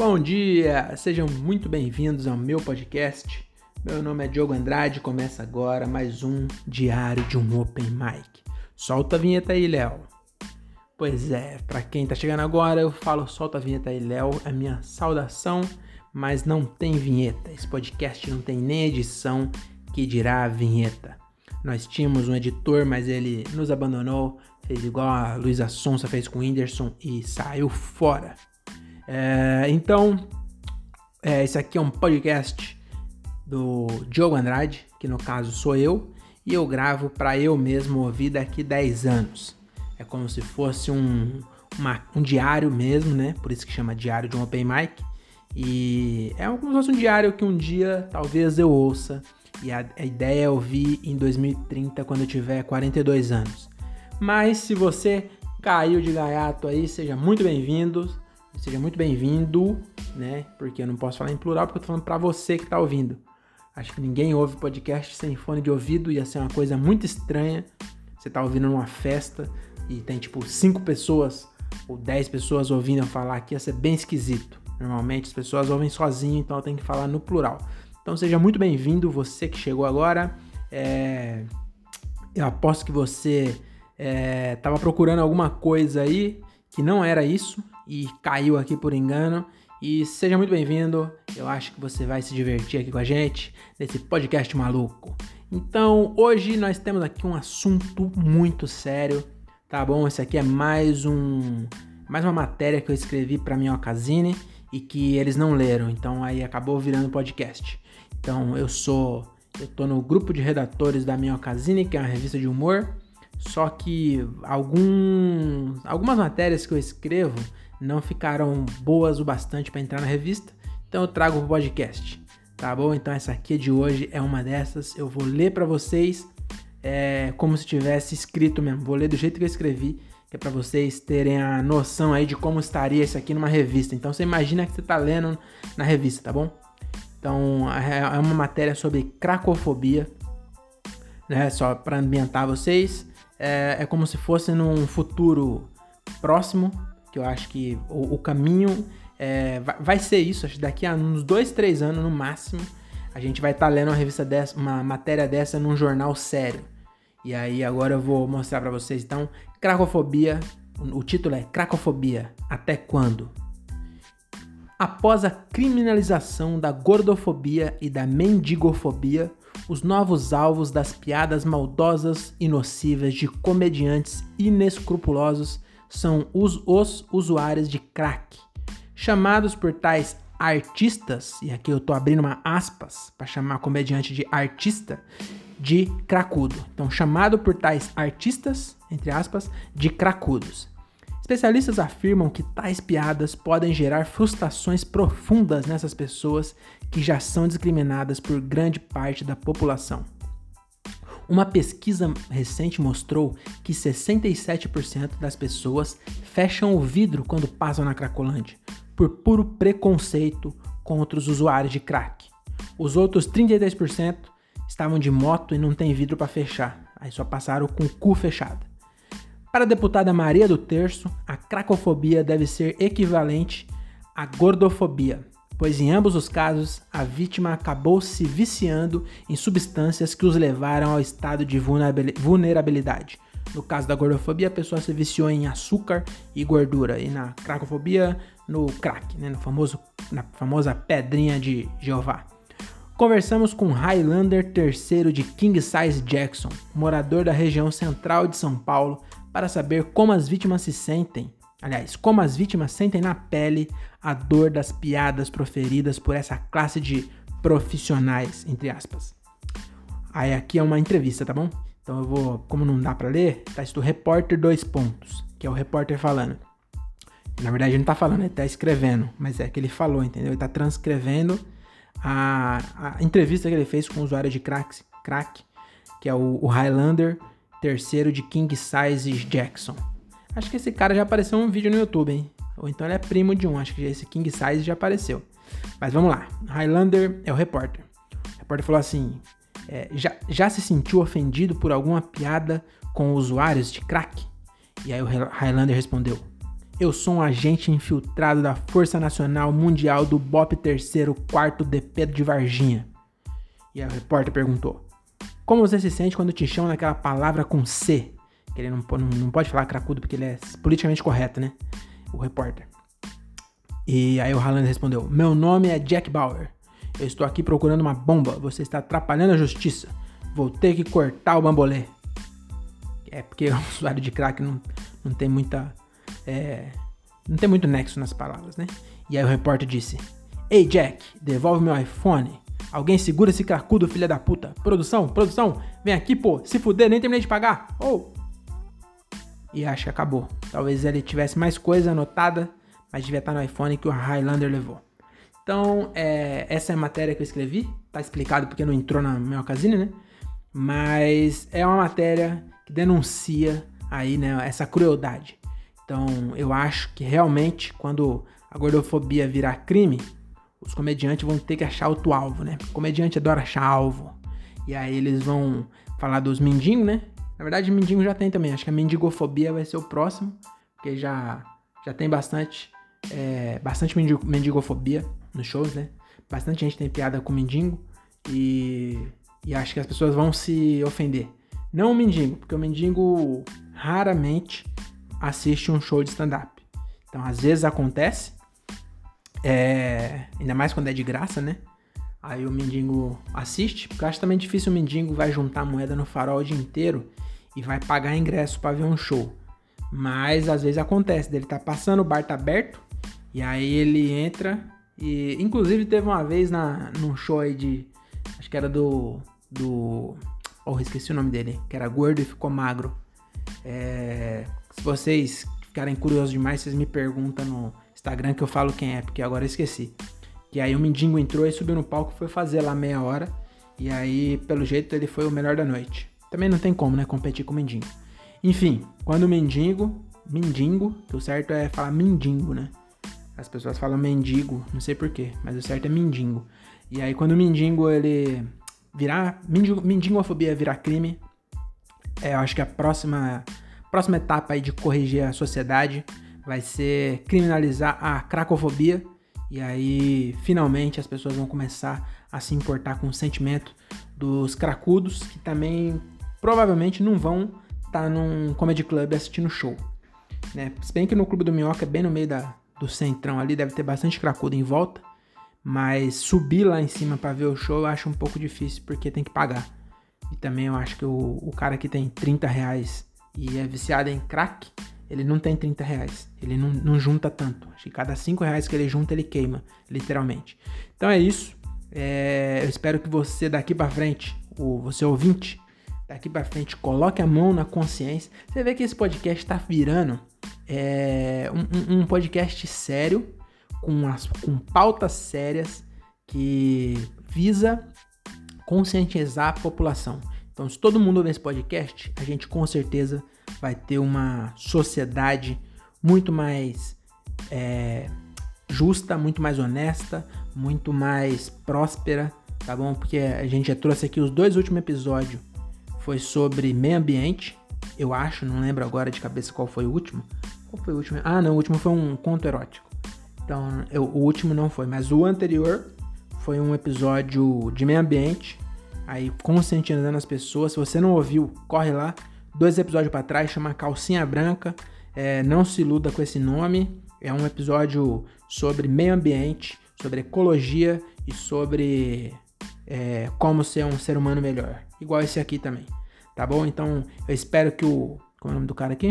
Bom dia, sejam muito bem-vindos ao meu podcast. Meu nome é Diogo Andrade, começa agora mais um diário de um Open Mic. Solta a vinheta aí, Léo. Pois é, para quem tá chegando agora, eu falo solta a vinheta aí, Léo, é minha saudação, mas não tem vinheta. Esse podcast não tem nem edição que dirá a vinheta. Nós tínhamos um editor, mas ele nos abandonou, fez igual a Luísa Sonsa fez com o Whindersson e saiu fora. É, então, é, esse aqui é um podcast do Diogo Andrade, que no caso sou eu, e eu gravo para eu mesmo ouvir daqui 10 anos. É como se fosse um, uma, um diário mesmo, né? Por isso que chama Diário de um Open Mic. E é como se fosse um diário que um dia talvez eu ouça. E a, a ideia é ouvir em 2030, quando eu tiver 42 anos. Mas se você caiu de gaiato aí, seja muito bem-vindo. Seja muito bem-vindo, né? Porque eu não posso falar em plural porque eu tô falando para você que tá ouvindo. Acho que ninguém ouve podcast sem fone de ouvido, ia ser uma coisa muito estranha. Você tá ouvindo numa festa e tem tipo cinco pessoas ou dez pessoas ouvindo eu falar aqui, ia ser bem esquisito. Normalmente as pessoas ouvem sozinho, então eu tenho que falar no plural. Então seja muito bem-vindo, você que chegou agora. É... Eu aposto que você estava é... procurando alguma coisa aí que não era isso e caiu aqui por engano. E seja muito bem-vindo. Eu acho que você vai se divertir aqui com a gente nesse podcast maluco. Então, hoje nós temos aqui um assunto muito sério, tá bom? Esse aqui é mais um mais uma matéria que eu escrevi para minha Ocasine e que eles não leram, então aí acabou virando podcast. Então, eu sou eu tô no grupo de redatores da minha Ocasine, que é uma revista de humor. Só que algum, algumas matérias que eu escrevo não ficaram boas o bastante para entrar na revista, então eu trago o podcast, tá bom? Então essa aqui de hoje é uma dessas, eu vou ler para vocês é, como se tivesse escrito mesmo, vou ler do jeito que eu escrevi, que é para vocês terem a noção aí de como estaria isso aqui numa revista. Então você imagina que você tá lendo na revista, tá bom? Então é, é uma matéria sobre cracofobia, né? Só para ambientar vocês, é, é como se fosse num futuro próximo, que eu acho que o, o caminho é, vai, vai, ser isso. Acho que daqui a uns dois, três anos no máximo, a gente vai estar tá lendo uma revista dessa, uma matéria dessa num jornal sério. E aí agora eu vou mostrar para vocês então Cracofobia. O título é Cracofobia. Até quando? Após a criminalização da gordofobia e da mendigofobia, os novos alvos das piadas maldosas e nocivas de comediantes inescrupulosos são os, os usuários de crack, chamados por tais artistas, e aqui eu tô abrindo uma aspas para chamar comediante de artista, de cracudo. Então, chamado por tais artistas, entre aspas, de cracudos. Especialistas afirmam que tais piadas podem gerar frustrações profundas nessas pessoas que já são discriminadas por grande parte da população. Uma pesquisa recente mostrou que 67% das pessoas fecham o vidro quando passam na Cracolândia, por puro preconceito contra os usuários de crack. Os outros 33% estavam de moto e não tem vidro para fechar, aí só passaram com o cu fechado. Para a deputada Maria do Terço, a cracofobia deve ser equivalente à gordofobia, pois em ambos os casos a vítima acabou se viciando em substâncias que os levaram ao estado de vulnerabilidade. No caso da gordofobia, a pessoa se viciou em açúcar e gordura, e na cracofobia, no crack, né, no famoso, na famosa pedrinha de Jeová. Conversamos com Highlander III de King Size Jackson, morador da região central de São Paulo, para saber como as vítimas se sentem Aliás, como as vítimas sentem na pele a dor das piadas proferidas por essa classe de profissionais, entre aspas. Aí aqui é uma entrevista, tá bom? Então eu vou, como não dá para ler, tá escrito repórter dois pontos, que é o repórter falando. Na verdade ele não tá falando, ele tá escrevendo, mas é que ele falou, entendeu? Ele tá transcrevendo a, a entrevista que ele fez com o usuário de crack, crack que é o, o Highlander terceiro de King Size Jackson. Acho que esse cara já apareceu um vídeo no YouTube, hein? Ou então ele é primo de um, acho que esse King Size já apareceu. Mas vamos lá. Highlander é o repórter. O repórter falou assim: é, já, já se sentiu ofendido por alguma piada com usuários de crack? E aí o Highlander respondeu: Eu sou um agente infiltrado da Força Nacional Mundial do BOP 3 4 DP de Varginha. E a repórter perguntou: Como você se sente quando te chamam naquela palavra com C? Que ele não, não, não pode falar cracudo porque ele é politicamente correto, né? O repórter. E aí o Haaland respondeu: Meu nome é Jack Bauer. Eu estou aqui procurando uma bomba. Você está atrapalhando a justiça. Vou ter que cortar o bambolê. É porque o usuário de crack não, não tem muita. É, não tem muito nexo nas palavras, né? E aí o repórter disse: Ei Jack, devolve meu iPhone. Alguém segura esse cracudo, filha da puta. Produção, produção, vem aqui, pô. Se fuder, nem terminei de pagar. Oh. E acho que acabou. Talvez ele tivesse mais coisa anotada, mas devia estar no iPhone que o Highlander levou. Então, é, essa é a matéria que eu escrevi. Tá explicado porque não entrou na minha ocasião, né? Mas é uma matéria que denuncia aí, né, essa crueldade. Então, eu acho que realmente quando a gordofobia virar crime, os comediantes vão ter que achar outro alvo, né? O comediante adora achar alvo. E aí eles vão falar dos mendigos, né? Na verdade, mendigo já tem também. Acho que a mendigofobia vai ser o próximo, porque já já tem bastante é, bastante mendigofobia nos shows, né? Bastante gente tem piada com mendigo e, e acho que as pessoas vão se ofender. Não o mendigo, porque o mendigo raramente assiste um show de stand-up. Então, às vezes acontece, é, ainda mais quando é de graça, né? Aí o mendigo assiste, porque eu acho também difícil o mendigo vai juntar moeda no farol o dia inteiro e vai pagar ingresso para ver um show. Mas às vezes acontece, dele tá passando, o bar tá aberto, e aí ele entra e inclusive teve uma vez na num show aí de acho que era do do oh, esqueci o nome dele, que era gordo e ficou magro. É, se vocês ficarem curiosos demais, vocês me perguntam no Instagram que eu falo quem é, porque agora eu esqueci. Que aí o mendigo entrou e subiu no palco, foi fazer lá meia hora. E aí, pelo jeito, ele foi o melhor da noite. Também não tem como, né, competir com o mendigo. Enfim, quando o mendigo, mendigo, o certo é falar mendigo, né? As pessoas falam mendigo, não sei porquê, mas o certo é mendigo. E aí quando o mendigo ele virar, mendigo, mendigofobia virar crime, é, eu acho que a próxima, próxima etapa aí de corrigir a sociedade vai ser criminalizar a cracofobia. E aí, finalmente, as pessoas vão começar a se importar com o sentimento dos cracudos, que também provavelmente não vão estar tá num comedy club assistindo show. Né? Se bem que no Clube do Minhoca, bem no meio da, do centrão ali, deve ter bastante cracudo em volta. Mas subir lá em cima para ver o show eu acho um pouco difícil, porque tem que pagar. E também eu acho que o, o cara que tem 30 reais e é viciado em crack, ele não tem 30 reais. Ele não, não junta tanto. Acho que cada 5 reais que ele junta, ele queima, literalmente. Então é isso. É, eu espero que você daqui para frente, o você ouvinte, daqui para frente, coloque a mão na consciência. Você vê que esse podcast está virando é, um, um, podcast sério, com, as, com pautas sérias, que visa conscientizar a população. Então, se todo mundo ouvir esse podcast, a gente com certeza vai ter uma sociedade muito mais é, justa, muito mais honesta, muito mais próspera, tá bom? Porque a gente já trouxe aqui os dois últimos episódios. Foi sobre meio ambiente, eu acho, não lembro agora de cabeça qual foi o último. Qual foi o último? Ah, não, o último foi um conto erótico. Então, eu, o último não foi, mas o anterior foi um episódio de meio ambiente, aí conscientizando as pessoas. Se você não ouviu, corre lá. Dois episódios para trás, chama Calcinha Branca. É, não se iluda com esse nome. É um episódio sobre meio ambiente, sobre ecologia e sobre é, como ser um ser humano melhor. Igual esse aqui também. Tá bom? Então eu espero que o. Qual é o nome do cara aqui?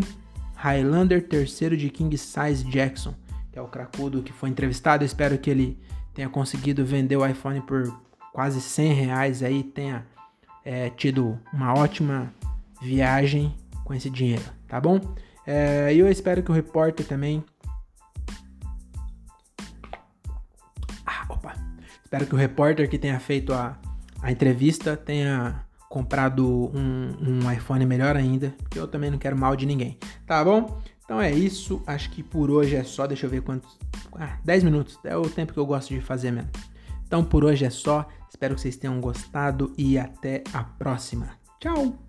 Highlander terceiro de King Size Jackson, que é o cracudo que foi entrevistado. Eu espero que ele tenha conseguido vender o iPhone por quase 100 reais aí, tenha é, tido uma ótima viagem com esse dinheiro, tá bom? É, e eu espero que o repórter também. Ah, opa! Espero que o repórter que tenha feito a, a entrevista tenha comprado um, um iPhone melhor ainda, porque eu também não quero mal de ninguém, tá bom? Então é isso, acho que por hoje é só, deixa eu ver quantos... Ah, 10 minutos, é o tempo que eu gosto de fazer mesmo. Então por hoje é só, espero que vocês tenham gostado e até a próxima. Tchau!